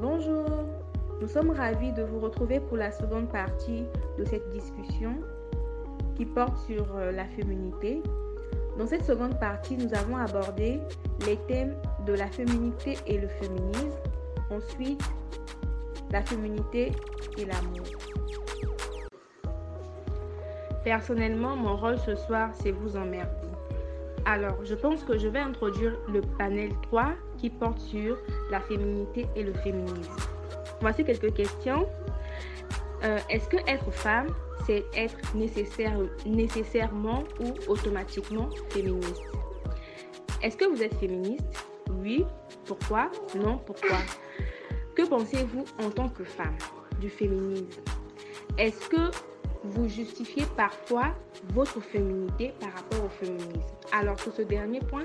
Bonjour, nous sommes ravis de vous retrouver pour la seconde partie de cette discussion qui porte sur euh, la féminité. Dans cette seconde partie, nous avons abordé les thèmes de la féminité et le féminisme. Ensuite, la féminité et l'amour. Personnellement, mon rôle ce soir, c'est vous emmerder. Alors, je pense que je vais introduire le panel 3 qui porte sur la féminité et le féminisme. Voici quelques questions. Euh, est-ce que être femme, c'est être nécessaire, nécessairement ou automatiquement féministe? Est-ce que vous êtes féministe? Oui. Pourquoi? Non. Pourquoi? Que pensez-vous en tant que femme du féminisme? Est-ce que vous justifiez parfois votre féminité par rapport au féminisme? Alors sur ce dernier point,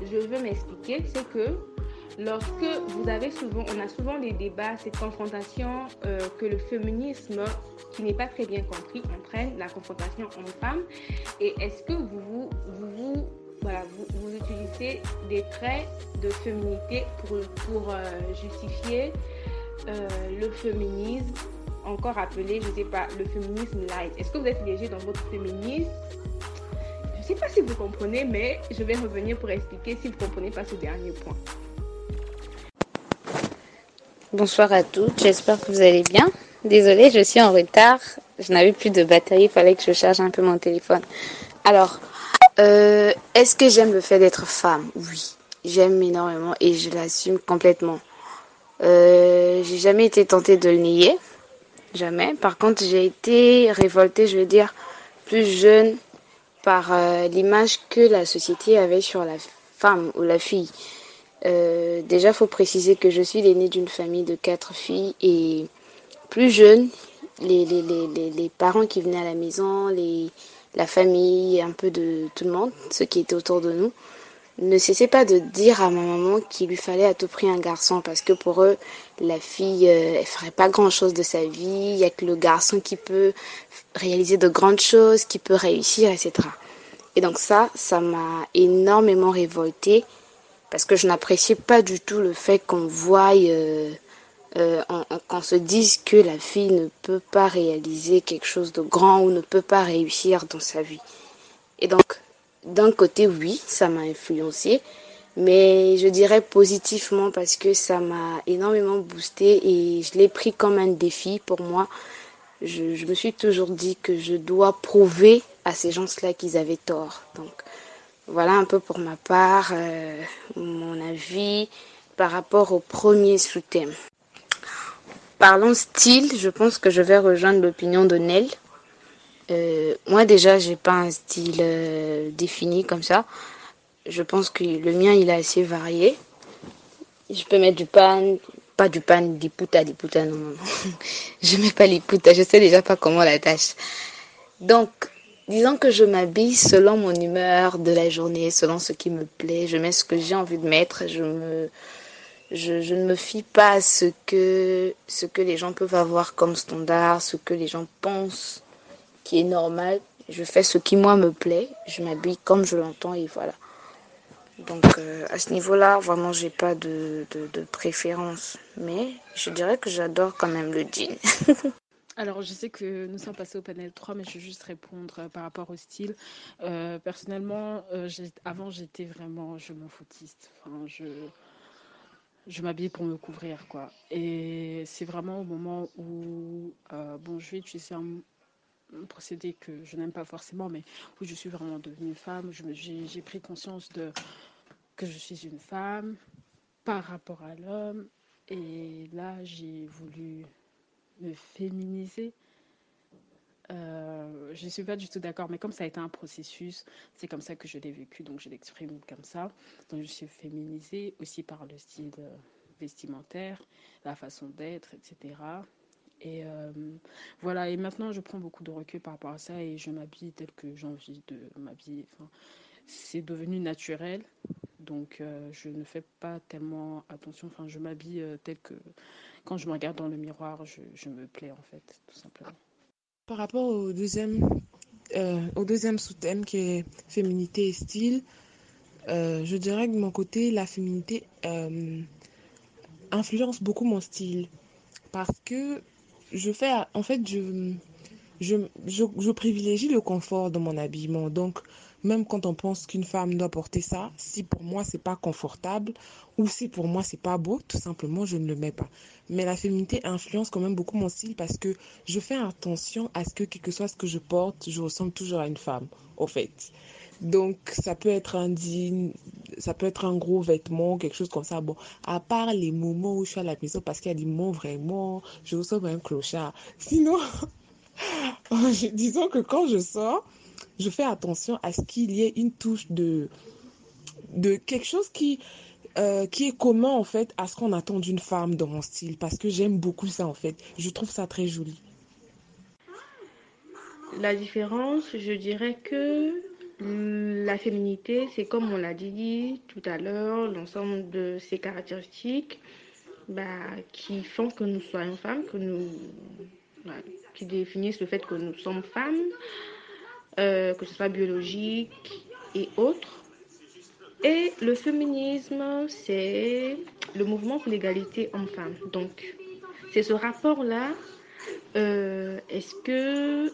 je veux m'expliquer, c'est que lorsque vous avez souvent, on a souvent des débats, cette confrontation euh, que le féminisme, qui n'est pas très bien compris, entraîne la confrontation homme-femme. Et est-ce que vous vous, voilà, vous, utilisez des traits de féminité pour, pour euh, justifier euh, le féminisme encore appelé, je ne sais pas, le féminisme light? Est-ce que vous êtes léger dans votre féminisme? Je ne sais pas si vous comprenez, mais je vais revenir pour expliquer si vous ne comprenez pas ce dernier point. Bonsoir à toutes, j'espère que vous allez bien. Désolée, je suis en retard. Je n'avais plus de batterie, il fallait que je charge un peu mon téléphone. Alors, euh, est-ce que j'aime le fait d'être femme? Oui, j'aime énormément et je l'assume complètement. Euh, j'ai jamais été tentée de le nier. Jamais. Par contre, j'ai été révoltée, je veux dire, plus jeune par euh, l'image que la société avait sur la femme ou la fille. Euh, déjà, faut préciser que je suis l'aînée d'une famille de quatre filles et plus jeune, les, parents qui venaient à la maison, la famille, un peu de tout le monde, ceux qui étaient autour de nous, ne cessait pas de dire à ma maman qu'il lui fallait à tout prix un garçon parce que pour eux, la fille, euh, elle ferait pas grand chose de sa vie. Il y a que le garçon qui peut réaliser de grandes choses, qui peut réussir, etc. Et donc ça, ça m'a énormément révoltée parce que je n'appréciais pas du tout le fait qu'on voie, euh, euh, qu'on se dise que la fille ne peut pas réaliser quelque chose de grand ou ne peut pas réussir dans sa vie. Et donc, d'un côté, oui, ça m'a influencé, mais je dirais positivement parce que ça m'a énormément boosté et je l'ai pris comme un défi pour moi. Je, me suis toujours dit que je dois prouver à ces gens-là qu'ils avaient tort. Donc voilà un peu pour ma part euh, mon avis par rapport au premier sous-thème. Parlons style, je pense que je vais rejoindre l'opinion de Nel. Euh, moi déjà, j'ai pas un style euh, défini comme ça. Je pense que le mien, il est assez varié. Je peux mettre du pan, pas du pan, des putas, des putas, non, non, Je mets pas les putas, je sais déjà pas comment la tâche. Donc, disons que je m'habille selon mon humeur de la journée, selon ce qui me plaît. Je mets ce que j'ai envie de mettre. Je ne me fie pas à ce que, ce que les gens peuvent avoir comme standard, ce que les gens pensent qui est normal. Je fais ce qui moi me plaît. Je m'habille comme je l'entends et voilà. Donc euh, à ce niveau-là, vraiment, j'ai pas de, de, préférence. Mais je dirais que j'adore quand même le jean. Alors, je sais que nous sommes passés au panel 3, mais je vais juste répondre euh, par rapport au style. Euh, personnellement, avant, j'étais vraiment, je m'en foutiste. Enfin, je, je m'habille pour me couvrir, quoi. Et c'est vraiment au moment où, bon, je vais utiliser un, un procédé que je n'aime pas forcément, mais où je suis vraiment devenue femme. J'ai pris conscience de que je suis une femme par rapport à l'homme. Et là, j'ai voulu me féminiser. Euh, je ne suis pas du tout d'accord, mais comme ça a été un processus, c'est comme ça que je l'ai vécu, donc je l'exprime comme ça. Donc je suis féminisée aussi par le style euh, vestimentaire, la façon d'être, etc. Et euh, voilà, et maintenant je prends beaucoup de recul par rapport à ça et je m'habille tel que j'ai envie de m'habiller. C'est devenu naturel, donc euh, je ne fais pas tellement attention. Enfin, je m'habille euh, tel que quand je me regarde dans le miroir, je, me plais en fait, tout simplement. Par rapport au deuxième, au deuxième sous-thème qui est féminité et style, je dirais que de mon côté, la féminité influence beaucoup mon style parce que je fais, en fait, je, je, je, je privilégie le confort dans mon habillement. Donc, même quand on pense qu'une femme doit porter ça, si pour moi c'est pas confortable ou si pour moi c'est pas beau, tout simplement je ne le mets pas. Mais la féminité influence quand même beaucoup mon style parce que je fais attention à ce que quel que soit ce que je porte, je ressemble toujours à une femme, au fait. Donc ça peut être un jean, ça peut être un gros vêtement, quelque chose comme ça. Bon, à part les moments où je suis à la maison parce qu'il y a des moments vraiment, je ressemble à un clochard. Sinon, disons que quand je sors, je fais attention à ce qu'il y ait une touche de, de quelque chose qui, euh, qui est commun en fait à ce qu'on attend d'une femme dans mon style parce que j'aime beaucoup ça en fait. Je trouve ça très joli. La différence, je dirais que la féminité, c'est comme on l'a dit tout à l'heure, l'ensemble de ces caractéristiques bah, qui font que nous soyons femmes, que nous, bah, qui définissent le fait que nous sommes femmes, euh, que ce soit biologique et autres. Et le féminisme, c'est le mouvement pour l'égalité homme-femme. Donc, c'est ce rapport-là. Euh, Est-ce que,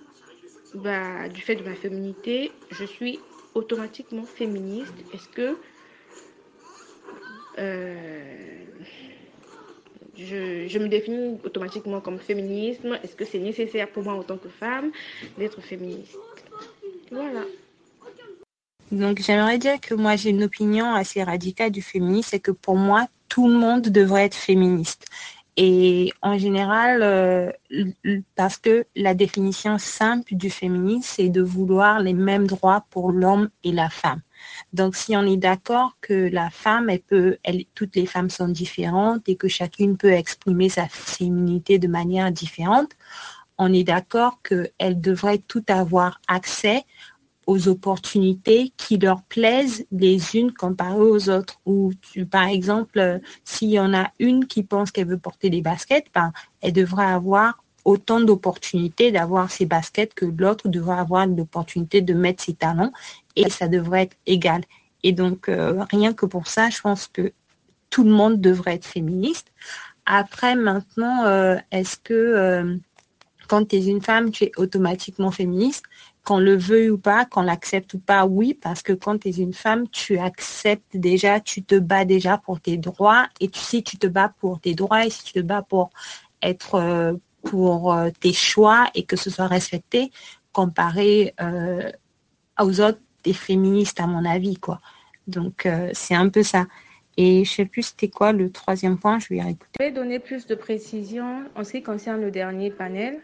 bah, du fait de ma féminité, je suis automatiquement féministe? Est-ce que euh, je, je, me définis automatiquement comme féminisme? Est-ce que c'est nécessaire pour moi en tant que femme d'être féministe? Donc j'aimerais dire que moi j'ai une opinion assez radicale du féminisme, c'est que pour moi tout le monde devrait être féministe. Et en général, euh, parce que la définition simple du féminisme, c'est de vouloir les mêmes droits pour l'homme et la femme. Donc, si on est d'accord que la femme, elle peut, toutes les femmes sont différentes et que chacune peut exprimer sa féminité de manière différente, on est d'accord qu'elles devraient tout avoir accès aux opportunités qui leur plaisent les unes comparées aux autres. Ou par exemple, s'il y en a une qui pense qu'elle veut porter des baskets, ben, elle devrait avoir autant d'opportunités d'avoir ses baskets que l'autre devrait avoir l'opportunité de mettre ses talons et ça devrait être égal. Et donc, euh, rien que pour ça, je pense que tout le monde devrait être féministe. Après, maintenant, euh, est-ce que euh, quand tu es une femme, tu es automatiquement féministe. Qu'on le veuille ou pas, qu'on l'accepte ou pas, oui, parce que quand tu es une femme, tu acceptes déjà, tu te bats déjà pour tes droits. Et sais, tu te bats pour tes droits et si tu te bats pour être euh, pour euh, tes choix et que ce soit respecté, comparé euh, aux autres, des féministes, à mon avis, quoi. Donc, c'est un peu ça. Et je sais plus c'était quoi le troisième point, je vais réécouter. Je vais donner plus de précision en ce qui concerne le dernier panel.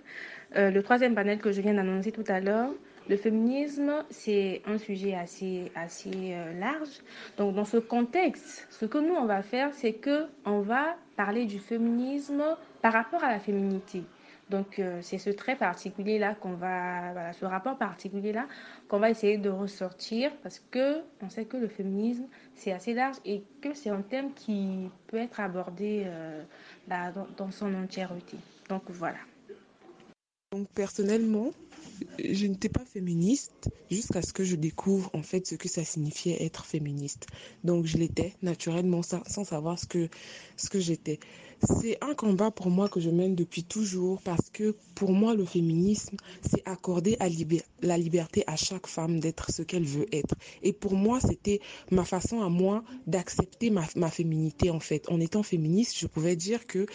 Euh, le troisième panel que je viens d'annoncer tout à l'heure, le féminisme, c'est un sujet assez, assez euh, large. Donc, dans ce contexte, ce que nous, on va faire, c'est que on va parler du féminisme par rapport à la féminité. Donc, euh, c'est ce trait particulier-là qu'on va, voilà, ce rapport particulier-là qu'on va essayer de ressortir parce que on sait que le féminisme, c'est assez large et que c'est un thème qui peut être abordé euh, dans son entièreté. Donc, voilà. Donc, personnellement, je n'étais pas féministe jusqu'à ce que je découvre en fait ce que ça signifiait être féministe. Donc je l'étais naturellement sans, savoir ce que, ce que j'étais. C'est un combat pour moi que je mène depuis toujours parce que pour moi le féminisme c'est accorder la liberté à chaque femme d'être ce qu'elle veut être. Et pour moi c'était ma façon à moi d'accepter ma, ma féminité en fait. En étant féministe je pouvais dire que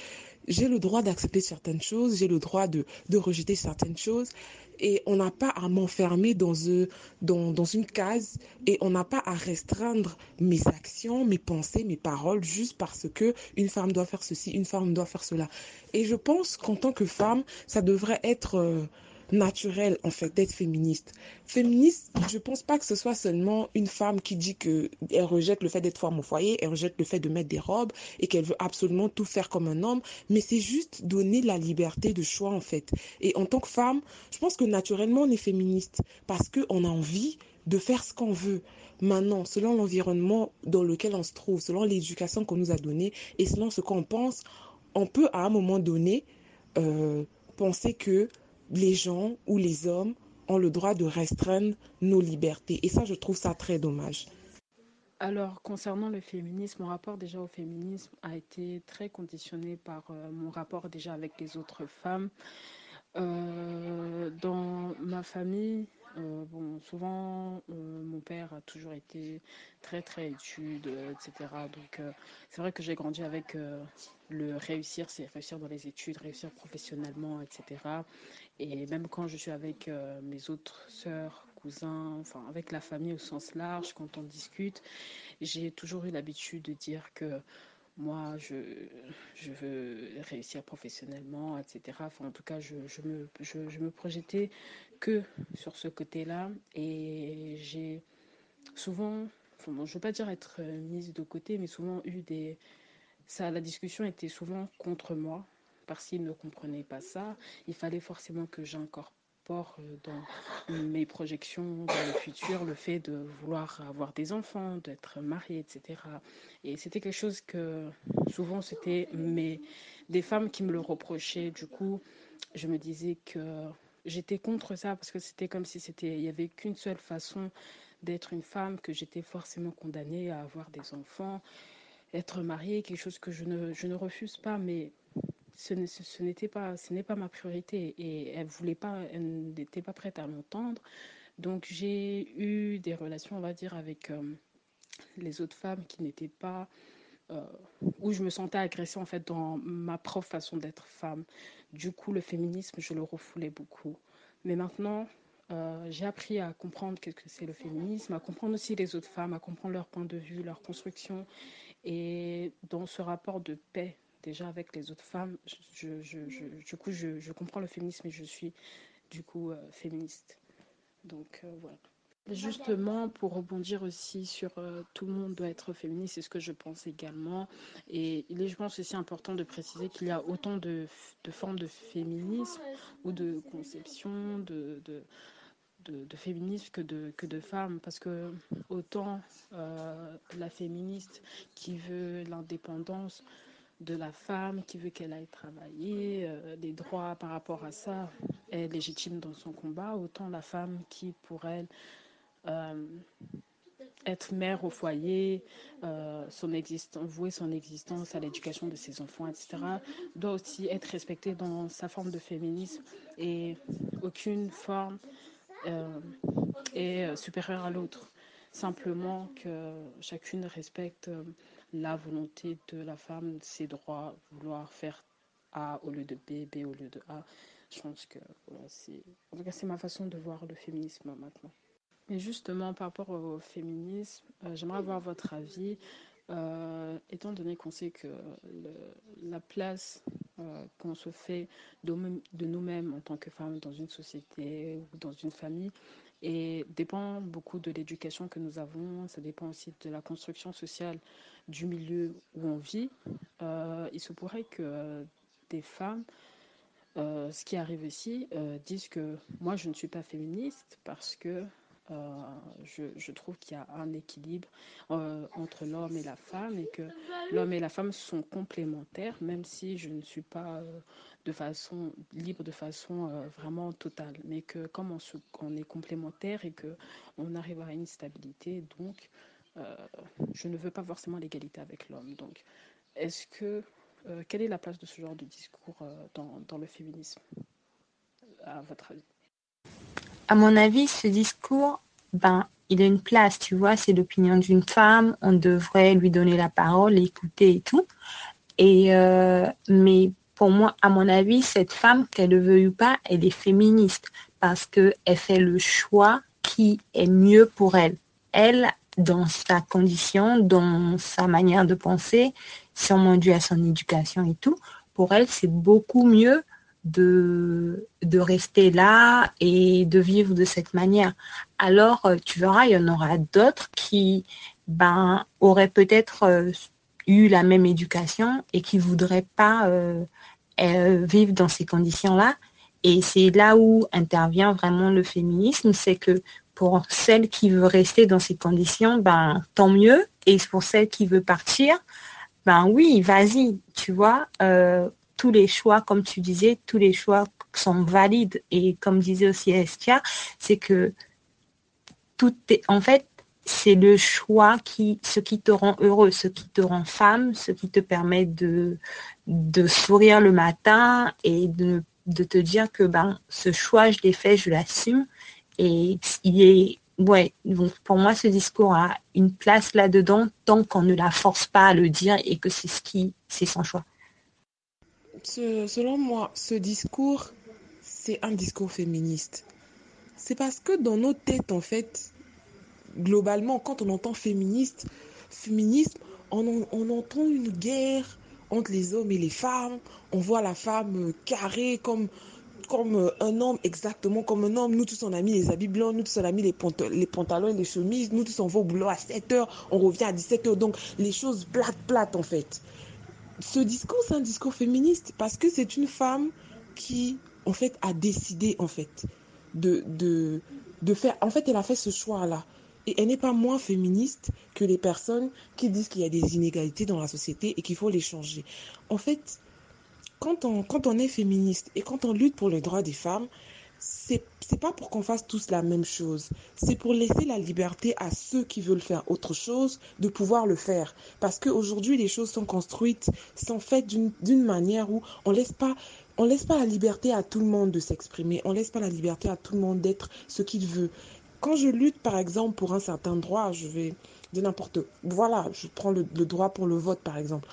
j'ai le droit d'accepter certaines choses, j'ai le droit de, de rejeter certaines choses et on n'a pas à m'enfermer dans, dans, dans, une case et on n'a pas à restreindre mes actions, mes pensées, mes paroles juste parce que une femme doit faire ceci, une femme doit faire cela. Et je pense qu'en tant que femme, ça devrait être euh, naturel en fait d'être féministe. Féministe, je pense pas que ce soit seulement une femme qui dit que elle rejette le fait d'être femme au foyer, elle rejette le fait de mettre des robes et qu'elle veut absolument tout faire comme un homme, mais c'est juste donner la liberté de choix en fait. Et en tant que femme, je pense que naturellement on est féministe parce que on a envie de faire ce qu'on veut. Maintenant, selon l'environnement dans lequel on se trouve, selon l'éducation qu'on nous a donnée et selon ce qu'on pense, on peut à un moment donné euh, penser que les gens ou les hommes ont le droit de restreindre nos libertés. Et ça, je trouve ça très dommage. Alors, concernant le féminisme, mon rapport déjà au féminisme a été très conditionné par euh, mon rapport déjà avec les autres femmes. Euh, dans ma famille, euh, bon, souvent, mon père a toujours été très, très étude, etc. Donc, c'est vrai que j'ai grandi avec le réussir, c'est réussir dans les études, réussir professionnellement, etc. Et même quand je suis avec mes autres sœurs, cousins, enfin avec la famille au sens large, quand on discute, j'ai toujours eu l'habitude de dire que moi, je, veux réussir professionnellement, etc. En tout cas, je, me, je, me projetais que sur ce côté-là. Et j'ai souvent, je ne veux pas dire être mise de côté, mais souvent eu des... Ça, la discussion était souvent contre moi, parce qu'ils ne comprenaient pas ça. Il fallait forcément que j'incorpore euh, dans mes projections dans le futur, le fait de vouloir avoir des enfants, d'être mariée, etc. Et c'était quelque chose que souvent c'était mes, des femmes qui me le reprochaient. Du coup, je me disais que j'étais contre ça parce que c'était comme si c'était, il y avait qu'une seule façon d'être une femme, que j'étais forcément condamnée à avoir des enfants, être mariée, quelque chose que je ne, je ne refuse pas, mais ce, n'était pas, ce n'est pas ma priorité et elle voulait pas, elle n'était pas prête à l'entendre. Donc j'ai eu des relations, on va dire, avec euh, les autres femmes qui n'étaient pas euh, où je me sentais agressée en fait dans ma propre façon d'être femme. Du coup, le féminisme, je le refoulais beaucoup. Mais maintenant, euh, j'ai appris à comprendre ce que c'est le féminisme, à comprendre aussi les autres femmes, à comprendre leur point de vue, leur construction. Et dans ce rapport de paix déjà avec les autres femmes, je, du coup, je, comprends le féminisme et je suis du coup euh, féministe. Donc euh, voilà. Justement, pour rebondir aussi sur euh, tout le monde doit être féministe, c'est ce que je pense également. Et il est, je pense, aussi important de préciser qu'il y a autant de, formes de féminisme ou de conception de, de, féminisme que de femmes. Parce que autant la féministe qui veut l'indépendance de la femme qui veut qu'elle aille travailler, euh, les droits par rapport à ça est légitime dans son combat, autant la femme qui, pour elle, euh, être mère au foyer, euh, son existence, vouer son existence à l'éducation de ses enfants, etc., doit aussi être respectée dans sa forme de féminisme et aucune forme est supérieure à l'autre. Simplement que chacune respecte la volonté de la femme, ses droits, vouloir faire A au lieu de B, B au lieu de A. Je pense que c'est, tout cas, c'est ma façon de voir le féminisme maintenant. Et justement, par rapport au féminisme, euh, j'aimerais avoir votre avis, euh, étant donné qu'on sait que la place euh, qu'on se fait de nous-mêmes en tant que femmes dans une société ou dans une famille et dépend beaucoup de l'éducation que nous avons, ça dépend aussi de la construction sociale du milieu où on vit. Euh, il se pourrait que des femmes, euh, ce qui arrive euh, disent que moi je ne suis pas féministe parce que euh, je, trouve qu'il y a un équilibre euh, entre l'homme et la femme et que l'homme et la femme sont complémentaires, même si je ne suis pas euh, de façon libre, de façon vraiment totale, mais que comme on, est complémentaires et que on arrive à une stabilité, donc je ne veux pas forcément l'égalité avec l'homme. Donc, est-ce que quelle est la place de ce genre de discours dans, le féminisme, à votre avis? À mon avis, ce discours, ben, il a une place, tu vois, c'est l'opinion d'une femme, on devrait lui donner la parole, l'écouter et tout. Et euh, mais pour moi, à mon avis, cette femme, qu'elle le veuille ou pas, elle est féministe parce qu'elle fait le choix qui est mieux pour elle. Elle, dans sa condition, dans sa manière de penser, sûrement dû à son éducation et tout, pour elle, c'est beaucoup mieux de, de rester là et de vivre de cette manière. Alors, tu verras, il y en aura d'autres qui ben, auraient peut-être euh, eu la même éducation et qui ne voudraient pas euh, vivre dans ces conditions-là. Et c'est là où intervient vraiment le féminisme, c'est que pour celle qui veut rester dans ces conditions, ben tant mieux. Et pour celle qui veut partir, ben oui, vas-y, tu vois tous les choix, comme tu disais, tous les choix sont valides. Et comme disait aussi Estia, c'est que tout est, en fait, c'est le choix qui, ce qui te rend heureux, ce qui te rend femme, ce qui te permet de, sourire le matin et de, de te dire que ben, ce choix, je l'ai fait, je l'assume. Et il est, ouais, donc pour moi, ce discours a une place là-dedans tant qu'on ne la force pas à le dire et que c'est ce qui, c'est son choix. selon moi, ce discours, c'est un discours féministe. C'est parce que dans nos têtes, en fait, globalement, quand on entend féministe, féminisme, on, on entend une guerre entre les hommes et les femmes. On voit la femme carrée comme, comme un homme, exactement comme un homme. Nous tous, on a mis les habits blancs, nous tous, on a mis les, les pantalons et les chemises. Nous tous, on va au boulot à 7 heures, on revient à 17 heures. Donc, les choses plates, plates, en fait. Ce discours, c'est un discours féministe parce que c'est une femme qui, en fait, a décidé, en fait, de, de, de faire. En fait, elle a fait ce choix-là. Et elle n'est pas moins féministe que les personnes qui disent qu'il y a des inégalités dans la société et qu'il faut les changer. En fait, quand on, quand on est féministe et quand on lutte pour les droits des femmes, c'est pas pour qu'on fasse tous la même chose. C'est pour laisser la liberté à ceux qui veulent faire autre chose de pouvoir le faire. Parce qu'aujourd'hui, les choses sont construites, sont faites d'une manière où on laisse pas on laisse pas la liberté à tout le monde de s'exprimer. On laisse pas la liberté à tout le monde d'être ce qu'il veut. Quand je lutte, par exemple, pour un certain droit, je vais de n'importe. Voilà, je prends le, droit pour le vote, par exemple.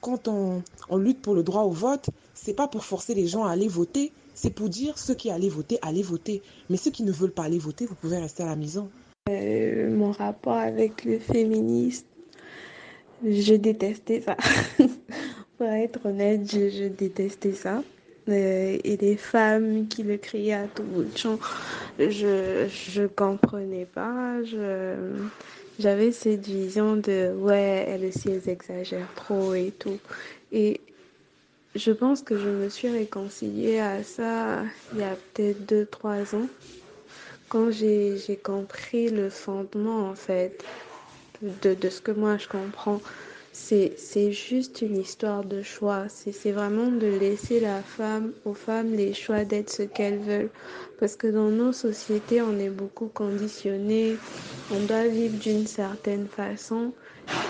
Quand on, lutte pour le droit au vote, c'est pas pour forcer les gens à aller voter, c'est pour dire ceux qui allaient voter, allez voter. Mais ceux qui ne veulent pas aller voter, vous pouvez rester à la maison. Euh, mon rapport avec le féminisme, je détestais ça. pour être honnête, je détestais ça. Euh, et des femmes qui le criaient à tout bout de champ. Je je comprenais pas. J'avais cette vision de ouais, elle aussi elle exagère trop et tout. Et je pense que je me suis réconciliée à ça il y a peut-être deux trois ans quand j'ai j'ai compris le fondement en fait de de ce que moi je comprends c'est juste une histoire de choix. C'est vraiment de laisser la femme, aux femmes les choix d'être ce qu'elles veulent. Parce que dans nos sociétés, on est beaucoup conditionné, on doit vivre d'une certaine façon.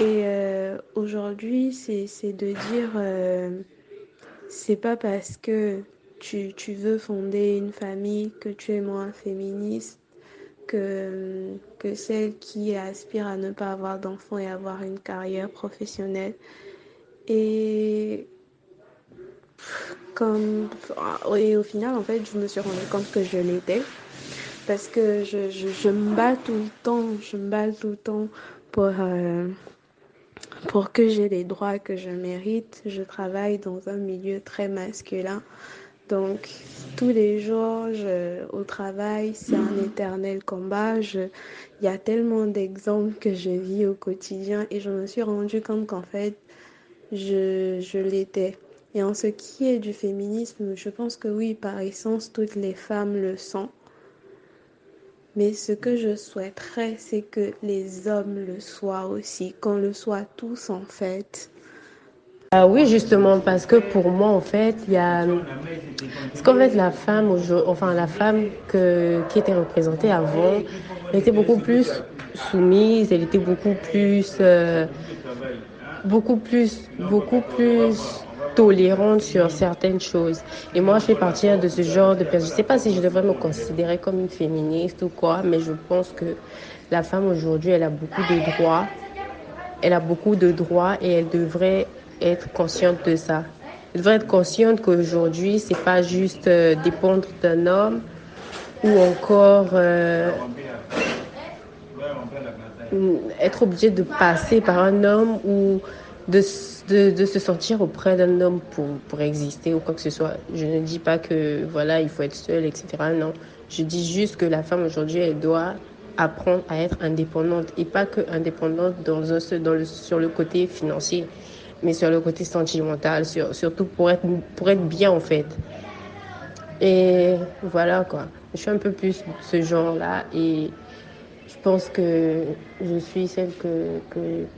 Et euh, aujourd'hui, c'est de dire, euh, c'est pas parce que tu, tu veux fonder une famille que tu es moins féministe que, que celle qui aspire à ne pas avoir d'enfants et avoir une carrière professionnelle. Et comme et au final en fait je me suis rendu compte que je l'étais. Parce que je, je, je, me bats tout le temps je me bats tout le temps pour euh, pour que j'ai les droits que je mérite. Je travaille dans un milieu très masculin donc, tous les jours, au travail, c'est un éternel combat. il y a tellement d'exemples que je vis au quotidien et je me suis rendu compte qu'en fait, je, je l'étais. Et en ce qui est du féminisme, je pense que oui, par essence, toutes les femmes le sont. Mais ce que je souhaiterais, c'est que les hommes le soient aussi, qu'on le soit tous en fait. Ah oui, justement, parce que pour moi, en fait, il y a. Parce qu'en fait, la femme, enfin, la femme qui était représentée avant, elle était beaucoup plus soumise, elle était beaucoup plus. Euh, beaucoup plus. beaucoup plus tolérante sur certaines choses. Et moi, je fais partie de ce genre de personne. Je ne sais pas si je devrais me considérer comme une féministe ou quoi, mais je pense que la femme aujourd'hui, elle a beaucoup de droits. Elle a beaucoup de droits et elle devrait être consciente de ça. Elle devrait être consciente qu'aujourd'hui, c'est pas juste euh, dépendre d'un homme ou encore euh, être obligé de passer par un homme ou de, de, se sentir auprès d'un homme pour, pour exister ou quoi que ce soit. Je ne dis pas que voilà, il faut être seul, etc. Non. Je dis juste que la femme aujourd'hui, elle doit apprendre à être indépendante et pas que indépendante dans un, sur le côté financier mais sur le côté sentimental, sur, surtout pour être, pour être bien en fait. Et voilà quoi. Je suis un peu plus ce genre-là et je pense que je suis celle que. que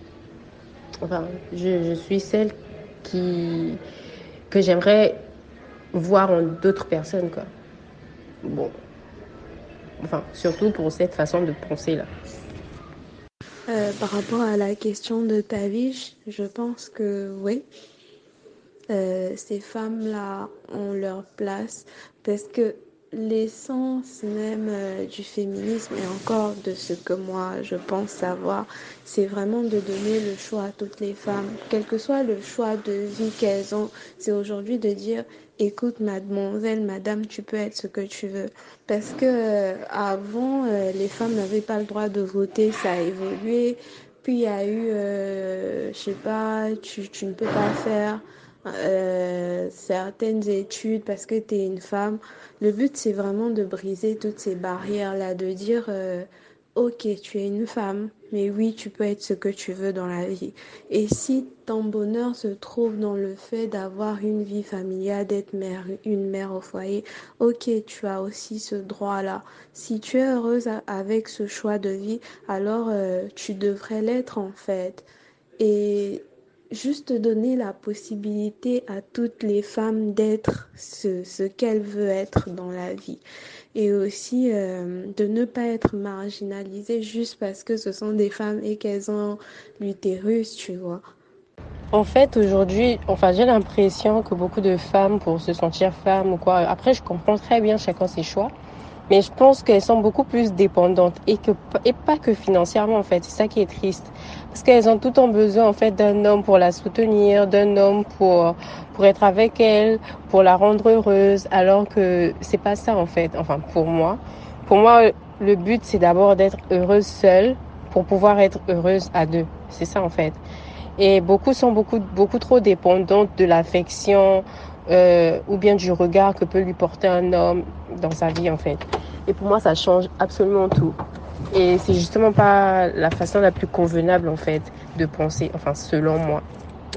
enfin, je, je suis celle qui. que j'aimerais voir en d'autres personnes quoi. Bon. Enfin, surtout pour cette façon de penser là. Euh, par rapport à la question de ta vie, je pense que oui, euh, ces femmes-là ont leur place parce que l'essence même euh, du féminisme et encore de ce que moi je pense savoir, c'est vraiment de donner le choix à toutes les femmes, quel que soit le choix de vie qu'elles ont. C'est aujourd'hui de dire, écoute mademoiselle, madame, tu peux être ce que tu veux. Parce que euh, avant, euh, les femmes n'avaient pas le droit de voter, ça a évolué. Puis il y a eu, euh, je sais pas, tu, tu ne peux pas faire euh, certaines études parce que tu es une femme. Le but, c'est vraiment de briser toutes ces barrières-là, de dire, ok, tu es une femme, mais oui, tu peux être ce que tu veux dans la vie. Et si ton bonheur se trouve dans le fait d'avoir une vie familiale, d'être mère, une mère au foyer, ok, tu as aussi ce droit-là. Si tu es heureuse avec ce choix de vie, alors euh, tu devrais l'être en fait. Et juste donner la possibilité à toutes les femmes d'être ce, ce qu'elles veulent être dans la vie. Et aussi euh, de ne pas être marginalisées juste parce que ce sont des femmes et qu'elles ont l'utérus, tu vois. En fait, aujourd'hui, enfin, j'ai l'impression que beaucoup de femmes, pour se sentir femme ou quoi, après, je comprends très bien chacun ses choix, mais je pense qu'elles sont beaucoup plus dépendantes et que et pas que financièrement en fait. C'est ça qui est triste parce qu'elles ont tout en besoin en fait d'un homme pour la soutenir, d'un homme pour pour être avec elle, pour la rendre heureuse, alors que c'est pas ça en fait. Enfin pour moi, pour moi le but c'est d'abord d'être heureuse seule pour pouvoir être heureuse à deux. C'est ça en fait. Et beaucoup sont beaucoup beaucoup trop dépendantes de l'affection, euh, ou bien du regard que peut lui porter un homme dans sa vie en fait. Et pour moi, ça change absolument tout. Et c'est justement pas la façon la plus convenable en fait de penser, enfin selon moi.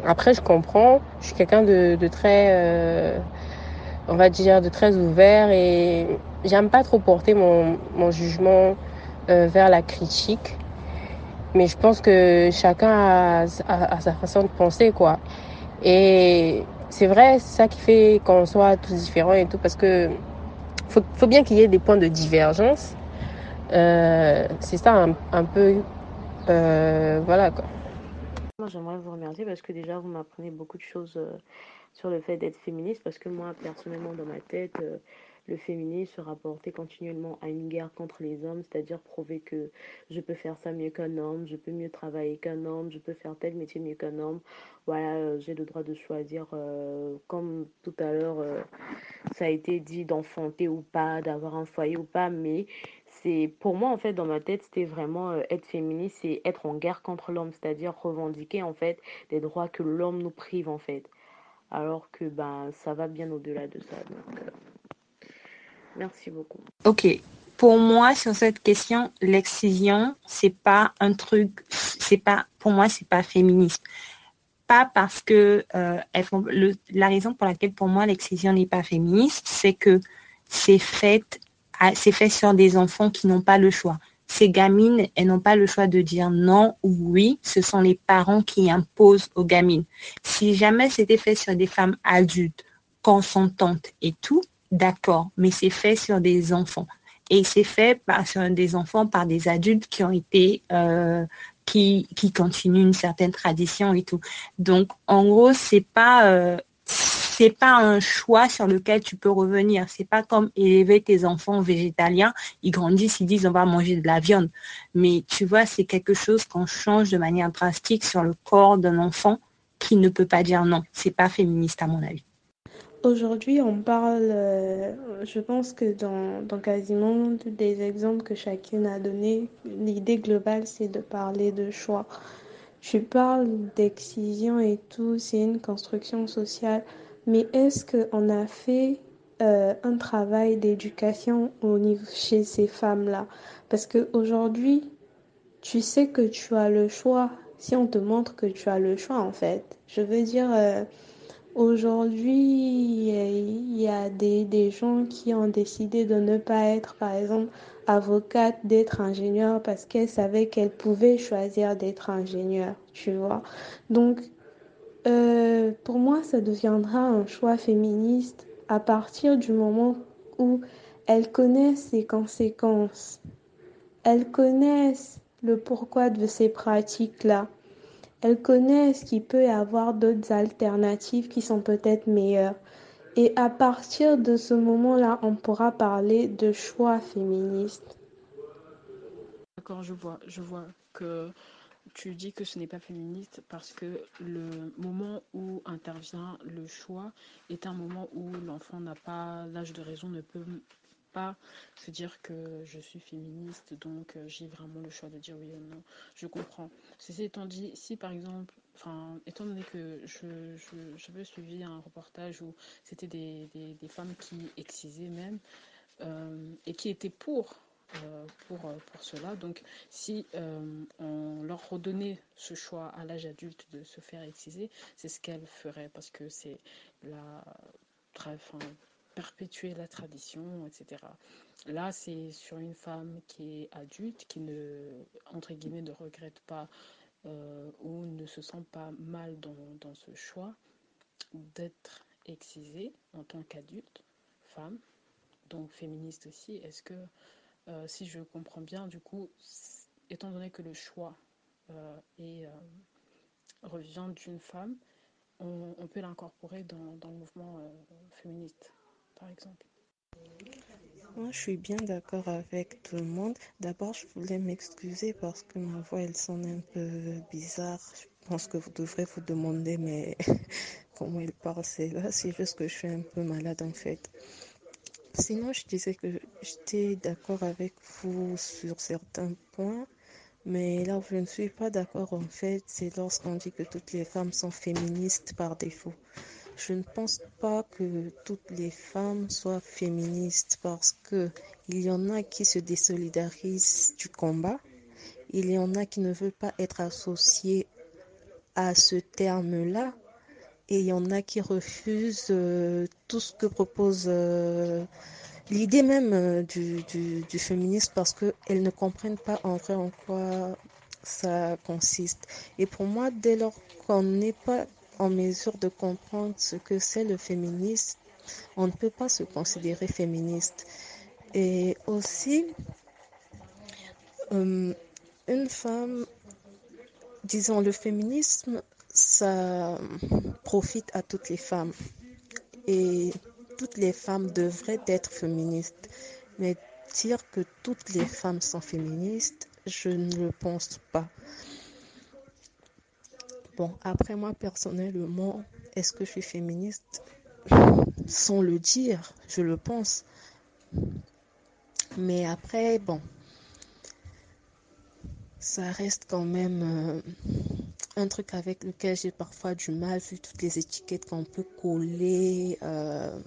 Après, je comprends, je suis quelqu'un de, de, très, euh, on va dire, de très ouvert et j'aime pas trop porter mon, mon jugement euh, vers la critique. Mais je pense que chacun a, sa façon de penser quoi. Et c'est vrai, c'est ça qui fait qu'on soit tous différents et tout, parce que faut, faut bien qu'il y ait des points de divergence. Euh, c'est ça un, peu, euh, voilà quoi. Moi, j'aimerais vous remercier parce que déjà, vous m'apprenez beaucoup de choses euh, sur le fait d'être féministe, parce que moi, personnellement, dans ma tête, le féminisme se rapportait continuellement à une guerre contre les hommes, c'est-à-dire prouver que je peux faire ça mieux qu'un homme, je peux mieux travailler qu'un homme, je peux faire tel métier mieux qu'un homme. Voilà, euh, j'ai le droit de choisir, euh, comme tout à l'heure, euh, ça a été dit, d'enfanter ou pas, d'avoir un foyer ou pas, mais c'est pour moi en fait dans ma tête c'était vraiment être féministe c'est être en guerre contre l'homme c'est-à-dire revendiquer en fait des droits que l'homme nous prive en fait alors que ben ça va bien au-delà de ça merci beaucoup Ok. Pour moi, sur cette question, l'excision, c'est pas un truc, c'est pas, pour moi, c'est pas féministe. Pas parce que euh, la raison pour laquelle pour moi l'excision n'est pas féministe, c'est que c'est fait, c'est fait sur des enfants qui n'ont pas le choix. Ces gamines, elles n'ont pas le choix de dire non ou oui. Ce sont les parents qui imposent aux gamines. Si jamais c'était fait sur des femmes adultes, consentantes et tout, d'accord. Mais c'est fait sur des enfants. Et c'est fait par, sur des enfants par des adultes qui ont été, euh, qui, continuent une certaine tradition et tout. Donc, en gros, c'est pas, euh, c'est pas un choix sur lequel tu peux revenir. C'est pas comme élever tes enfants végétaliens. Ils grandissent, ils disent on va manger de la viande. Mais tu vois, c'est quelque chose qu'on change de manière drastique sur le corps d'un enfant qui ne peut pas dire non. C'est pas féministe à mon avis. Aujourd'hui, on parle, euh, je pense que dans, dans quasiment tous les exemples que chacune a donnés, l'idée globale, c'est de parler de choix. Tu parles d'excision et tout, c'est une construction sociale, mais est-ce qu'on a fait euh, un travail d'éducation au niveau chez ces femmes-là? Parce qu'aujourd'hui, tu sais que tu as le choix, si on te montre que tu as le choix, en fait. Je veux dire... euh, Aujourd'hui, il y a des, des gens qui ont décidé de ne pas être, par exemple, avocate, d'être ingénieur parce qu'elles savaient qu'elles pouvaient choisir d'être ingénieur, tu vois. Donc, euh, pour moi, ça deviendra un choix féministe à partir du moment où elles connaissent ses conséquences. Elles connaissent le pourquoi de ces pratiques-là. Elles connaissent qu'il peut y avoir d'autres alternatives qui sont peut-être meilleures. Et à partir de ce moment-là, on pourra parler de choix féministes. D'accord, je vois, je vois que tu dis que ce n'est pas féministe parce que le moment où intervient le choix est un moment où l'enfant n'a pas l'âge de raison, ne peut pas se dire que je suis féministe, donc euh, j'ai vraiment le choix de dire oui ou non. Je comprends. Ceci étant dit, si par exemple, enfin, étant donné que je, j'avais suivi un reportage où c'était des, des, femmes qui excisaient même euh, et qui étaient pour euh, pour, pour cela. Donc, si on leur redonnait ce choix à l'âge adulte de se faire exciser, c'est ce qu'elles feraient parce que c'est la, enfin, perpétuer la tradition, etc. Là, c'est sur une femme qui est adulte, qui ne, entre guillemets, ne regrette pas euh, ou ne se sent pas mal dans, dans ce choix d'être excisée en tant qu'adulte, femme, donc féministe aussi. Est-ce que, euh, si je comprends bien, du coup, étant donné que le choix euh, est, revient d'une femme, on, peut l'incorporer dans, dans, le mouvement féministe? Moi, je suis bien d'accord avec tout le monde. D'abord, je voulais m'excuser parce que ma voix, elle sonne un peu bizarre. Je pense que vous devrez vous demander, mais comment il parle, c'est là. C'est juste que je suis un peu malade, en fait. Sinon, je disais que j'étais d'accord avec vous sur certains points. Mais là où je ne suis pas d'accord, en fait, c'est lorsqu'on dit que toutes les femmes sont féministes par défaut. Je ne pense pas que toutes les femmes soient féministes parce que il y en a qui se désolidarisent du combat, il y en a qui ne veulent pas être associés à ce terme-là, et il y en a qui refusent euh, tout ce que propose euh, l'idée même euh, du, du, du, féminisme parce qu'elles ne comprennent pas en vrai en quoi ça consiste. Et pour moi, dès lors qu'on n'est pas en mesure de comprendre ce que c'est le féminisme, on ne peut pas se considérer féministe. Et aussi, euh, une femme, disons, le féminisme, ça profite à toutes les femmes. Et toutes les femmes devraient être féministes. Mais dire que toutes les femmes sont féministes, je ne le pense pas. Bon, après moi, personnellement, est-ce que je suis féministe? Sans le dire, je le pense. Mais après, bon, ça reste quand même euh, un truc avec lequel j'ai parfois du mal, vu toutes les étiquettes qu'on peut coller euh,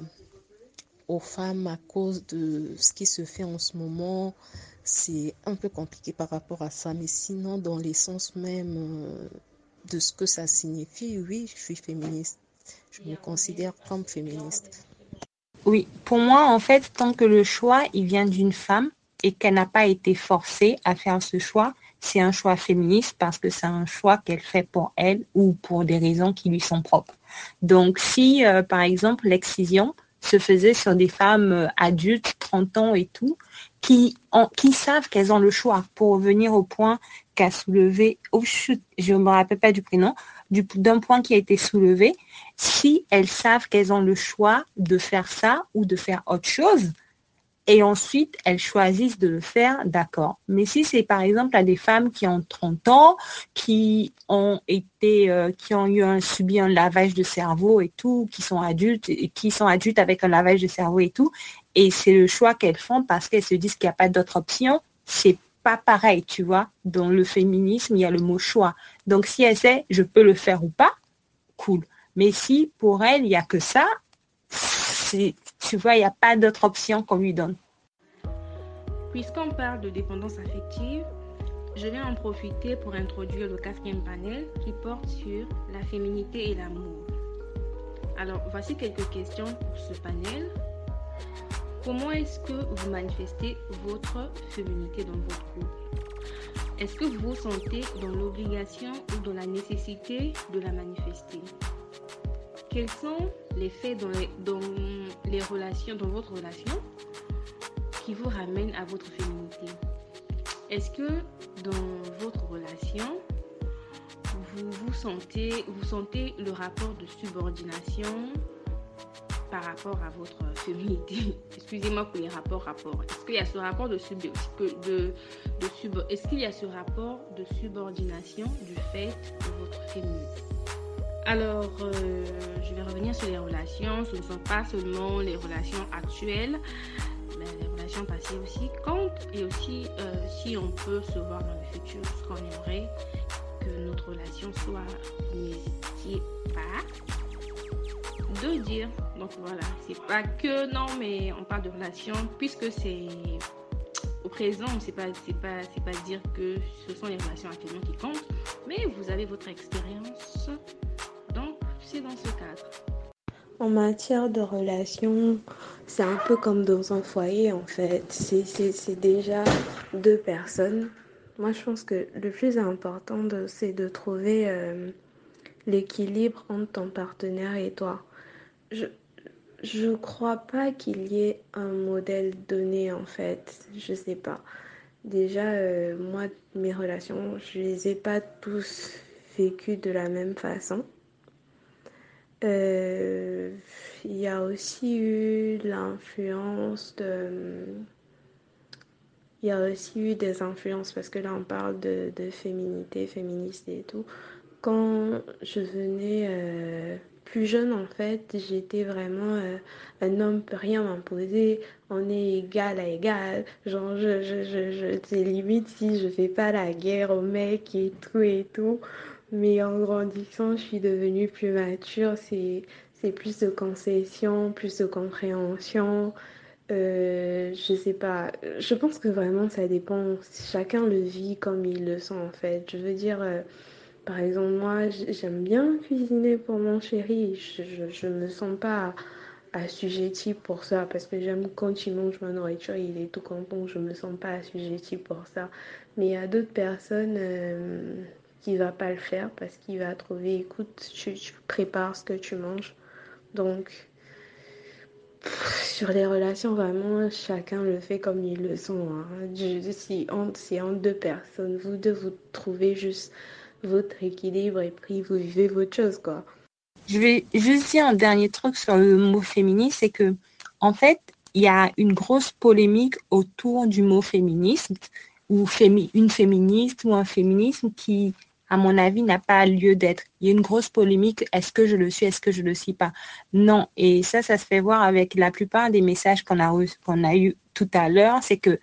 aux femmes à cause de ce qui se fait en ce moment. C'est un peu compliqué par rapport à ça, mais sinon, dans l'essence même... Euh, de ce que ça signifie, oui, je suis féministe. Je me considère comme féministe. Oui, pour moi, en fait, tant que le choix, il vient d'une femme et qu'elle n'a pas été forcée à faire ce choix, c'est un choix féministe parce que c'est un choix qu'elle fait pour elle ou pour des raisons qui lui sont propres. Donc, si, euh, par exemple, l'excision se faisait sur des femmes euh, adultes, 30 ans et tout, qui, savent qu'elles ont le choix. Pour revenir au point qu'a soulevé, oh je ne me rappelle pas du prénom, d'un point qui a été soulevé, si elles savent qu'elles ont le choix de faire ça ou de faire autre chose, et ensuite elles choisissent de le faire, d'accord. Mais si c'est par exemple à des femmes qui ont 30 ans, qui ont été, euh, qui ont eu un, subi un lavage de cerveau et tout, qui sont adultes et qui sont adultes avec un lavage de cerveau et tout, et c'est le choix qu'elles font parce qu'elles se disent qu'il n'y a pas d'autre option, c'est pas pareil, tu vois. Dans le féminisme, il y a le mot choix. Donc si elle sait, je peux le faire ou pas, cool. Mais si pour elle, il n'y a que ça, tu vois, il n'y a pas d'autre option qu'on lui donne. Puisqu'on parle de dépendance affective, je vais en profiter pour introduire le quatrième panel qui porte sur la féminité et l'amour. Alors, voici quelques questions pour ce panel. Comment est-ce que vous manifestez votre féminité dans votre couple? Est-ce que vous vous sentez dans l'obligation ou dans la nécessité de la manifester? Quels sont les faits dans les, relations, dans votre relation, qui vous ramènent à votre féminité? Est-ce que dans votre relation, vous vous sentez, vous sentez le rapport de subordination par rapport à votre féminité? Excusez-moi pour les rapports rapports. Est-ce qu'il y a ce rapport de, est-ce qu'il y a ce rapport de subordination du fait de votre féminité? Alors, euh, je vais revenir sur les relations. Ce ne sont pas seulement les relations actuelles, mais les relations passées aussi comptent. Et aussi, euh, si on peut se voir dans le futur, ce qu'on aimerait que notre relation soit, n'hésitez pas de dire. Donc voilà, c'est pas que non, mais on parle de relation puisque c'est au présent, c'est pas pas c'est pas dire que ce sont les relations actuellement qui comptent, mais vous avez votre expérience. Dans ce cadre. En matière de relations, c'est un peu comme dans un foyer en fait. C'est déjà deux personnes. Moi, je pense que le plus important, c'est de trouver euh, l'équilibre entre ton partenaire et toi. Je, je crois pas qu'il y ait un modèle donné en fait. Je sais pas. Déjà, euh, moi, mes relations, je les ai pas tous vécues de la même façon. Euh, il y a aussi eu l'influence de... Il y a aussi eu des influences parce que là on parle de, féminité, féministe et tout. Quand je venais euh, plus jeune, en fait, j'étais vraiment euh, un homme peut rien m'imposer. On est égal à égal. Genre, je, je, je, je c'est limite si je fais pas la guerre aux mecs et tout et tout. Mais en grandissant, je suis devenue plus mature. C'est, plus de concession, plus de compréhension. Euh, je sais pas. Je pense que vraiment ça dépend. Chacun le vit comme il le sent en fait. Je veux dire. Euh, par exemple, moi, j'aime bien cuisiner pour mon chéri. Je ne me sens pas assujettie pour ça parce que j'aime quand il mange ma nourriture, il est tout content. Je me sens pas assujettie pour ça. Mais il y a d'autres personnes euh, qui ne vont pas le faire parce qu'il va trouver, écoute, tu, prépares ce que tu manges. Donc, sur les relations, vraiment, chacun le fait comme il le sent. Hein. Si c'est entre deux personnes, vous deux, vous trouvez juste votre équilibre et puis vous vivez votre chose, quoi. Je vais juste dire un dernier truc sur le mot féministe, c'est que, en fait, il y a une grosse polémique autour du mot féminisme, ou une féministe ou un féminisme qui, à mon avis, n'a pas lieu d'être. Il y a une grosse polémique, est-ce que je le suis, est-ce que je ne le suis pas? Non, et ça, ça se fait voir avec la plupart des messages qu'on a, qu'on a eu tout à l'heure, c'est que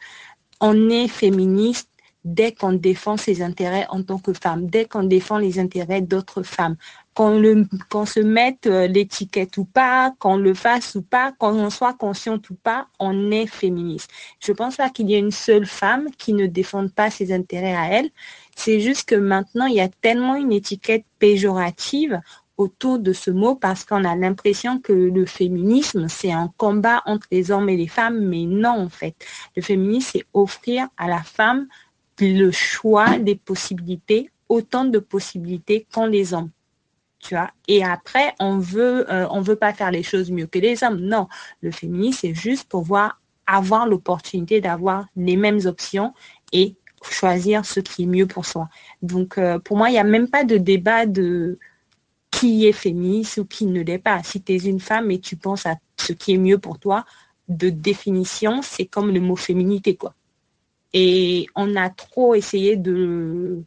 on est féministe dès qu'on défend ses intérêts en tant que femme, dès qu'on défend les intérêts d'autres femmes, qu'on se mette euh, l'étiquette ou pas, qu'on le fasse ou pas, qu'on soit consciente ou pas, on est féministe. Je pense pas qu'il y ait une seule femme qui ne défende pas ses intérêts à elle. C'est juste que maintenant, il y a tellement une étiquette péjorative autour de ce mot parce qu'on a l'impression que le féminisme, c'est un combat entre les hommes et les femmes, mais non, en fait. Le féminisme, c'est offrir à la femme le choix des possibilités, autant de possibilités qu'ont les hommes. Tu et après, on veut, euh, on veut pas faire les choses mieux que les hommes. Non, le féminisme, c'est juste pour voir, avoir l'opportunité d'avoir les mêmes options et choisir ce qui est mieux pour soi. Donc, euh, pour moi, il n'y a même pas de débat de qui est féministe ou qui ne l'est pas. Si tu es une femme et tu penses à ce qui est mieux pour toi, de définition, c'est comme le mot féminité, quoi. Et on a trop essayé de,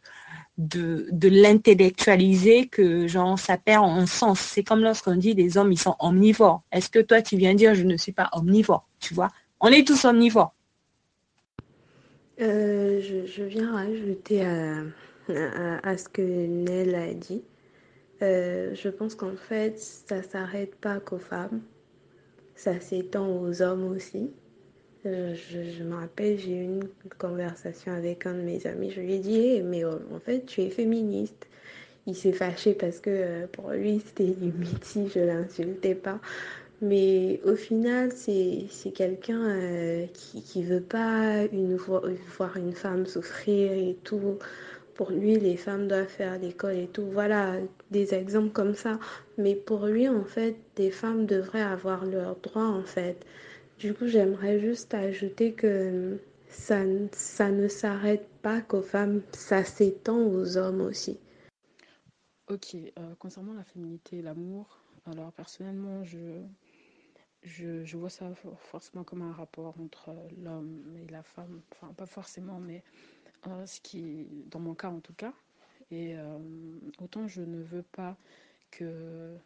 de, l'intellectualiser que genre ça perd en sens. C'est comme lorsqu'on dit les hommes ils sont omnivores. Est-ce que toi tu viens dire je ne suis pas omnivore? Tu vois? On est tous omnivores. Euh, je, viens rajouter à, à, ce que Nell a dit. Euh, je pense qu'en fait, ça s'arrête pas qu'aux femmes, ça s'étend aux hommes aussi. Euh, je, me rappelle, j'ai eu une conversation avec un de mes amis. Je lui ai dit, mais en fait, tu es féministe. Il s'est fâché parce que pour lui, c'était limite si je l'insultais pas. Mais au final, c'est quelqu'un qui ne veut pas une, voir une femme souffrir et tout. Pour lui, les femmes doivent faire l'école et tout. Voilà, des exemples comme ça. Mais pour lui, en fait, des femmes devraient avoir leurs droits, en fait. Du coup, j'aimerais juste ajouter que ça, ça ne s'arrête pas qu'aux femmes, ça s'étend aux hommes aussi. Ok, euh, concernant la féminité et l'amour, alors personnellement, je, je, vois ça forcément comme un rapport entre l'homme et la femme. Enfin, pas forcément, mais euh, ce qui, dans mon cas en tout cas. Et euh, autant je ne veux pas que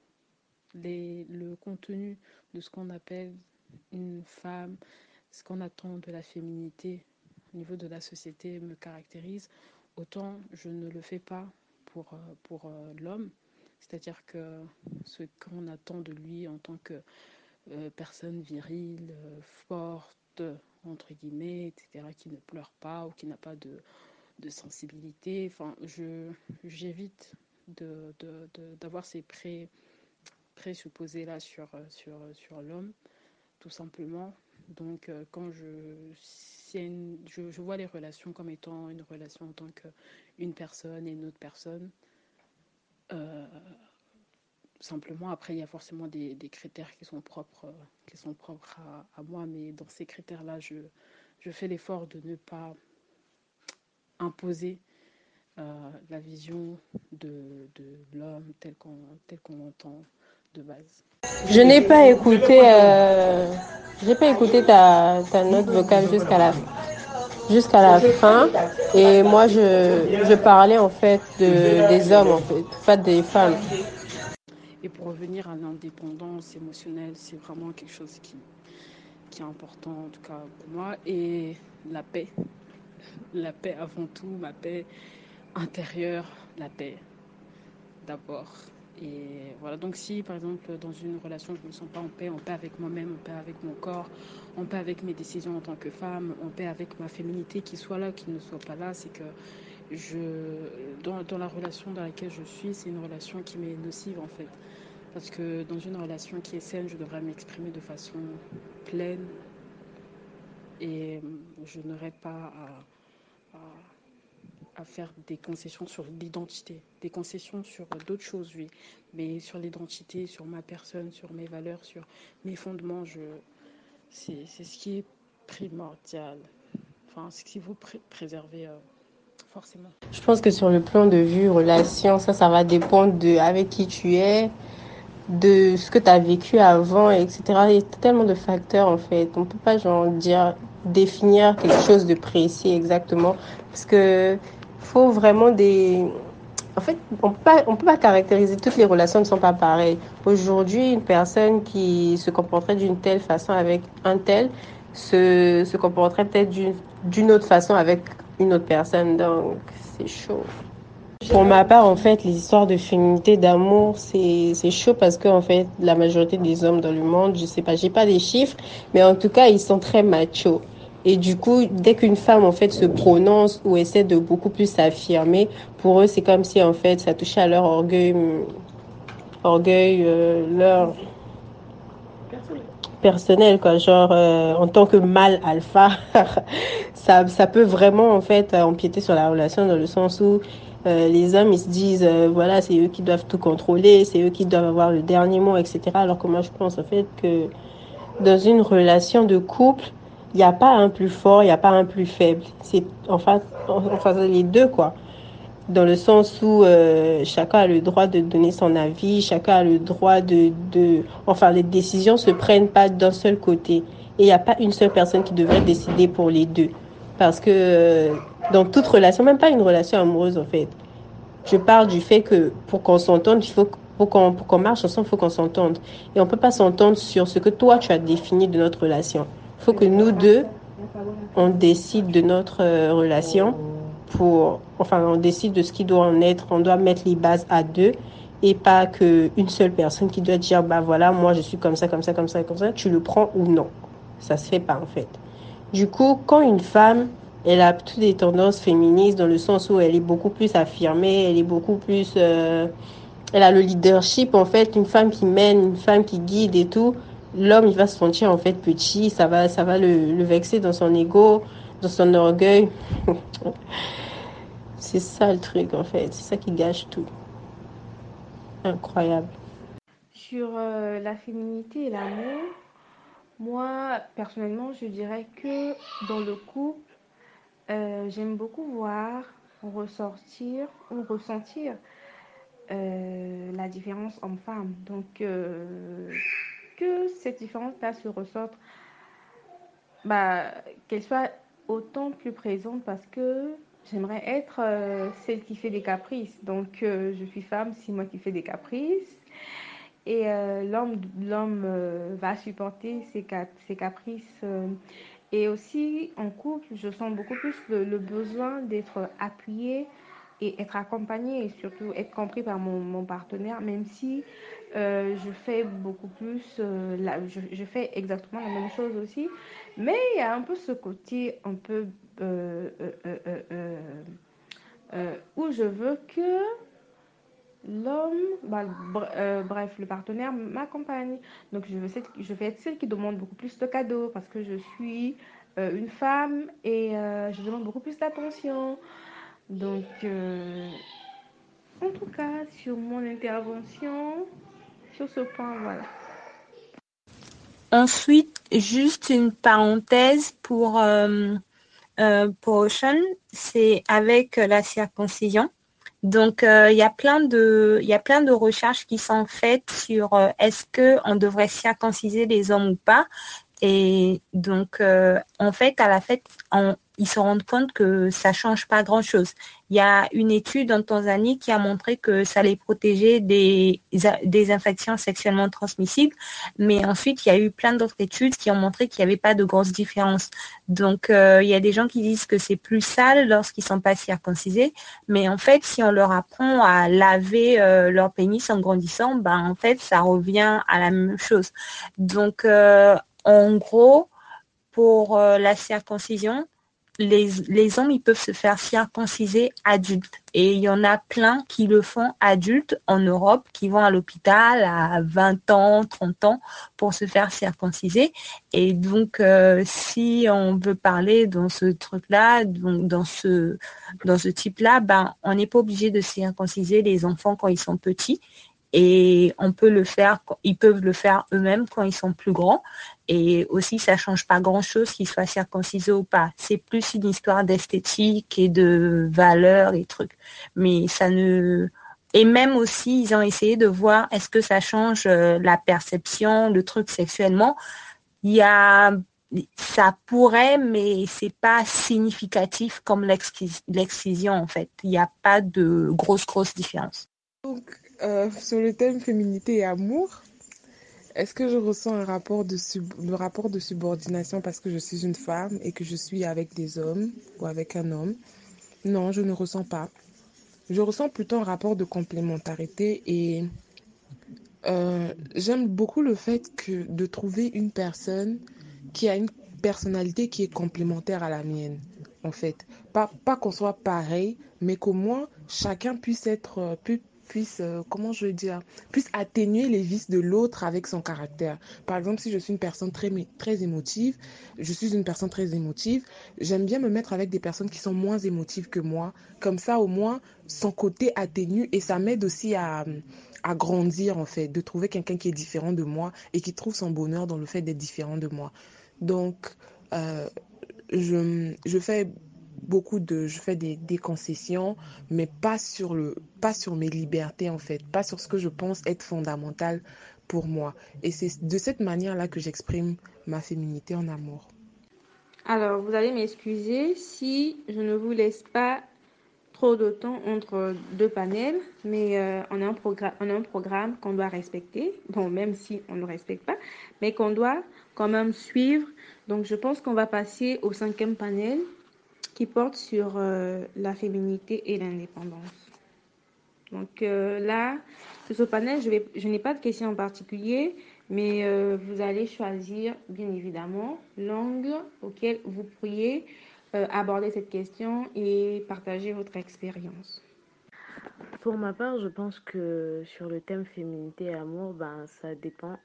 le contenu de ce qu'on appelle une femme, ce qu'on attend de la féminité au niveau de la société me caractérise, autant je ne le fais pas pour, euh, pour euh, l'homme. C'est-à-dire que ce qu'on attend de lui en tant que euh, personne virile, euh, forte, entre guillemets, etc., qui ne pleure pas ou qui n'a pas de, de sensibilité. Enfin, je, j'évite de, d'avoir ces pré, présupposés là sur, sur, sur l'homme, tout simplement. Donc, euh, quand je, je, vois les relations comme étant une relation en tant qu'une personne et une autre personne, simplement, après, il y a forcément des, critères qui sont propres, qui sont propres à, moi, mais dans ces critères-là, je, je fais l'effort de ne pas imposer euh, la vision de, de l'homme tel qu'on qu'on l'entend de base. Je n'ai pas écouté, euh, pas écouté ta, ta note vocale jusqu'à la jusqu'à la fin et moi je, je parlais en fait de, des hommes en fait, pas des femmes. Revenir à l'indépendance émotionnelle, c'est vraiment quelque chose qui, qui est important en tout cas pour moi et la paix la paix avant tout, ma paix intérieure, la paix d'abord. Et voilà, donc si par exemple dans une relation je ne me sens pas en paix, en paix avec moi-même, en paix avec mon corps, en paix avec mes décisions en tant que femme, en paix avec ma féminité, qui soit là, qui ne soit pas là, c'est que je, dans, dans la relation dans laquelle je suis, c'est une relation qui m'est nocive en fait. Parce que dans une relation qui est saine, je devrais m'exprimer de façon pleine et je n'aurais pas à, faire des concessions sur l'identité, des concessions sur d'autres choses, oui, mais sur l'identité, sur ma personne, sur mes valeurs, sur mes fondements, je, c'est, c'est ce qui est primordial. Enfin, ce qu'il faut pr- préserver. Euh, forcément. Je pense que sur le plan de vue, relation, ça, ça va dépendre de avec qui tu es, de ce que tu as vécu avant, etc. Il y a tellement de facteurs en fait. On peut pas genre dire définir quelque chose de précis exactement parce que faut vraiment des en fait, on peut pas, on peut pas caractériser toutes les relations ne sont pas pareilles. Aujourd'hui, une personne qui se comporterait d'une telle façon avec un tel se, se comporterait peut-être d'une autre façon avec une autre personne. Donc, c'est chaud. Pour ma part, en fait, les histoires de féminité, d'amour, c'est, c'est chaud parce que, en fait, la majorité des hommes dans le monde, je sais pas, j'ai pas des chiffres, mais en tout cas, ils sont très machos. Et du coup, dès qu'une femme, en fait, se prononce ou essaie de beaucoup plus s'affirmer, pour eux, c'est comme si, en fait, ça touchait à leur orgueil, orgueil, euh, leur personnel, quoi. Genre, euh, en tant que mâle alpha, ça, ça peut vraiment, en fait, empiéter sur la relation dans le sens où euh, les hommes, ils se disent, euh, voilà, c'est eux qui doivent tout contrôler, c'est eux qui doivent avoir le dernier mot, etc. Alors que moi, je pense, en fait, que dans une relation de couple, il n'y a pas un plus fort, il n'y a pas un plus faible. C'est, enfin, enfin, les deux, quoi dans le sens où euh, chacun a le droit de donner son avis, chacun a le droit de, de... Enfin, les décisions se prennent pas d'un seul côté. Et il n'y a pas une seule personne qui devrait décider pour les deux. Parce que dans toute relation, même pas une relation amoureuse en fait, je parle du fait que pour qu'on s'entende, il faut pour qu'on qu'on marche ensemble, il faut qu'on s'entende. Et on peut pas s'entendre sur ce que toi tu as défini de notre relation. Il faut que nous deux, on décide de notre euh, relation pour, enfin, on décide de ce qui doit en être, on doit mettre les bases à deux et pas qu'une seule personne qui doit dire, bah voilà, moi je suis comme ça, comme ça, comme ça, comme ça, tu le prends ou non. Ça se fait pas en fait. Du coup, quand une femme, elle a toutes des tendances féministes dans le sens où elle est beaucoup plus affirmée, elle est beaucoup plus, euh, elle a le leadership en fait, une femme qui mène, une femme qui guide et tout, l'homme il va se sentir en fait petit, ça va, ça va le, vexer dans son ego, dans son orgueil. C'est ça le truc en fait, c'est ça qui gâche tout. Incroyable. Sur euh, la féminité et l'amour, moi personnellement je dirais que dans le couple, euh, j'aime beaucoup voir ressortir ou ressentir euh, la différence homme-femme. Donc, euh, que cette différence-là se ressorte, bah, qu'elle soit autant plus présente parce que j'aimerais être celle qui fait des caprices. Donc, je suis femme, c'est moi qui fais des caprices. Et l'homme, l'homme va supporter ses caprices. Et aussi, en couple, je sens beaucoup plus le, besoin d'être appuyé et être accompagné et surtout être compris par mon, partenaire, même si euh, je fais beaucoup plus, euh, je, fais exactement la même chose aussi. Mais il y a un peu ce côté un peu euh, euh, où je veux que l'homme, bah, euh, bref, le partenaire m'accompagne. Donc je vais être celle qui demande beaucoup plus de cadeaux parce que je suis euh, une femme et euh, je demande beaucoup plus d'attention. Donc, en tout cas, sur mon intervention, sur ce point, voilà. Ensuite, juste une parenthèse pour, pour Ocean, c'est avec la circoncision. Donc, euh, il y a plein de, recherches qui sont faites sur euh, est-ce que on devrait circonciser les hommes ou pas. Et donc, euh, en fait, à la fête, ils se rendent compte que ça change pas grand-chose. Il y a une étude en Tanzanie qui a montré que ça les protégeait des, des infections sexuellement transmissibles. Mais ensuite, il y a eu plein d'autres études qui ont montré qu'il n'y avait pas de grosses différences. Donc, euh, il y a des gens qui disent que c'est plus sale lorsqu'ils sont pas circoncisés. Mais en fait, si on leur apprend à laver euh, leur pénis en grandissant, ben, en fait, ça revient à la même chose. Donc, en gros, pour euh, la circoncision, les, hommes, ils peuvent se faire circonciser adultes. Et il y en a plein qui le font adultes en Europe, qui vont à l'hôpital à 20 ans, 30 ans pour se faire circonciser. Et donc, euh, si on veut parler dans ce truc-là, donc dans ce, dans ce type-là, ben, on n'est pas obligé de circonciser les enfants quand ils sont petits. Et on peut le faire, ils peuvent le faire eux-mêmes quand ils sont plus grands. Et aussi, ça change pas grand-chose qu'ils soient circoncisés ou pas. C'est plus une histoire d'esthétique et de valeur et trucs. Mais ça ne... Et même aussi, ils ont essayé de voir est-ce que ça change euh, la perception, le truc sexuellement. Il y a... Ça pourrait, mais c'est pas significatif comme l'excision, en fait. Il n'y a pas de grosse, grosse différence. Euh, sur le thème féminité et amour, est-ce que je ressens un rapport de sub- le rapport de subordination parce que je suis une femme et que je suis avec des hommes ou avec un homme? Non, je ne ressens pas. Je ressens plutôt un rapport de complémentarité et euh, j'aime beaucoup le fait que de trouver une personne qui a une personnalité qui est complémentaire à la mienne, en fait. Pas, pas qu'on soit pareil, mais qu'au moins chacun puisse être, euh, pu- puisse, euh, comment je veux dire, puisse atténuer les vices de l'autre avec son caractère. Par exemple, si je suis une personne très, très émotive, je suis une personne très émotive, j'aime bien me mettre avec des personnes qui sont moins émotives que moi. Comme ça, au moins, son côté atténue et ça m'aide aussi à, à grandir, en fait, de trouver quelqu'un qui est différent de moi et qui trouve son bonheur dans le fait d'être différent de moi. Donc, euh, je, je fais beaucoup de, je fais des, concessions, mais pas sur le, pas sur mes libertés, en fait, pas sur ce que je pense être fondamental pour moi. Et c'est de cette manière-là que j'exprime ma féminité en amour. Alors, vous allez m'excuser si je ne vous laisse pas trop de temps entre deux panels, mais euh, on, a un on a un programme qu'on doit respecter, bon, même si on ne le respecte pas, mais qu'on doit quand même suivre. Donc, je pense qu'on va passer au cinquième panel qui porte sur euh, la féminité et l'indépendance. Donc euh, là, sur ce panel, je, je n'ai pas de questions en particulier, mais euh, vous allez choisir, bien évidemment, l'angle auquel vous pourriez aborder cette question et partager votre expérience. Pour ma part, je pense que sur le thème féminité et amour, ben, ça dépend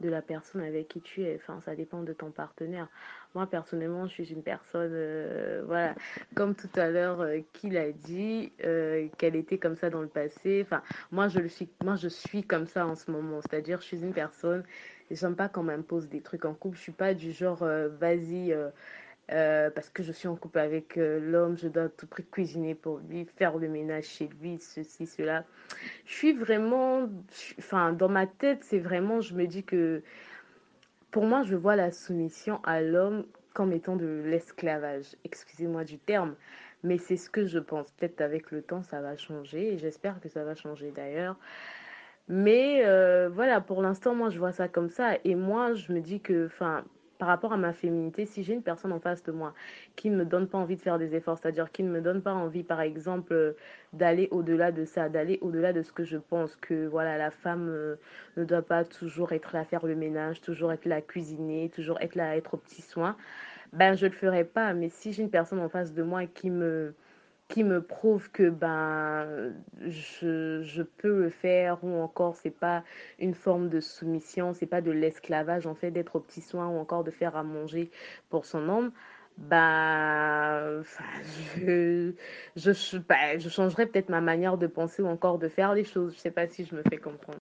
de la personne avec qui tu es. Enfin, ça dépend de ton partenaire. Moi, personnellement, je suis une personne, euh, voilà, comme tout à l'heure, euh, qui l'a dit, euh, qu'elle était comme ça dans le passé. Enfin, moi, je le suis, moi, je suis comme ça en ce moment. C'est-à-dire, je suis une personne, j'aime pas qu'on m'impose des trucs en couple. Je suis pas du genre, euh, vas-y. Euh, parce que je suis en couple avec euh, l'homme, je dois à tout prix cuisiner pour lui, faire le ménage chez lui, ceci, cela. Je suis vraiment, enfin, dans ma tête, c'est vraiment, je me dis que pour moi, je vois la soumission à l'homme comme étant de l'esclavage. Excusez-moi du terme, mais c'est ce que je pense. Peut-être avec le temps, ça va changer, j'espère que ça va changer d'ailleurs. Mais euh, voilà, pour l'instant, moi, je vois ça comme ça. Et moi, je me dis que, enfin, par rapport à ma féminité, si j'ai une personne en face de moi qui ne me donne pas envie de faire des efforts, c'est-à-dire qui ne me donne pas envie, par exemple, euh, d'aller au-delà de ça, d'aller au-delà de ce que je pense que voilà, la femme euh, ne doit pas toujours être là à faire le ménage, toujours être là à cuisiner, toujours être là à être aux petits soins, ben je le ferai pas. Mais si j'ai une personne en face de moi qui me qui me prouve que ben je, je peux le faire ou encore c'est pas une forme de soumission, c'est pas de l'esclavage en fait d'être au petit soin ou encore de faire à manger pour son homme, ben je, je, ben, je changerai peut-être ma manière de penser ou encore de faire les choses. Je sais pas si je me fais comprendre.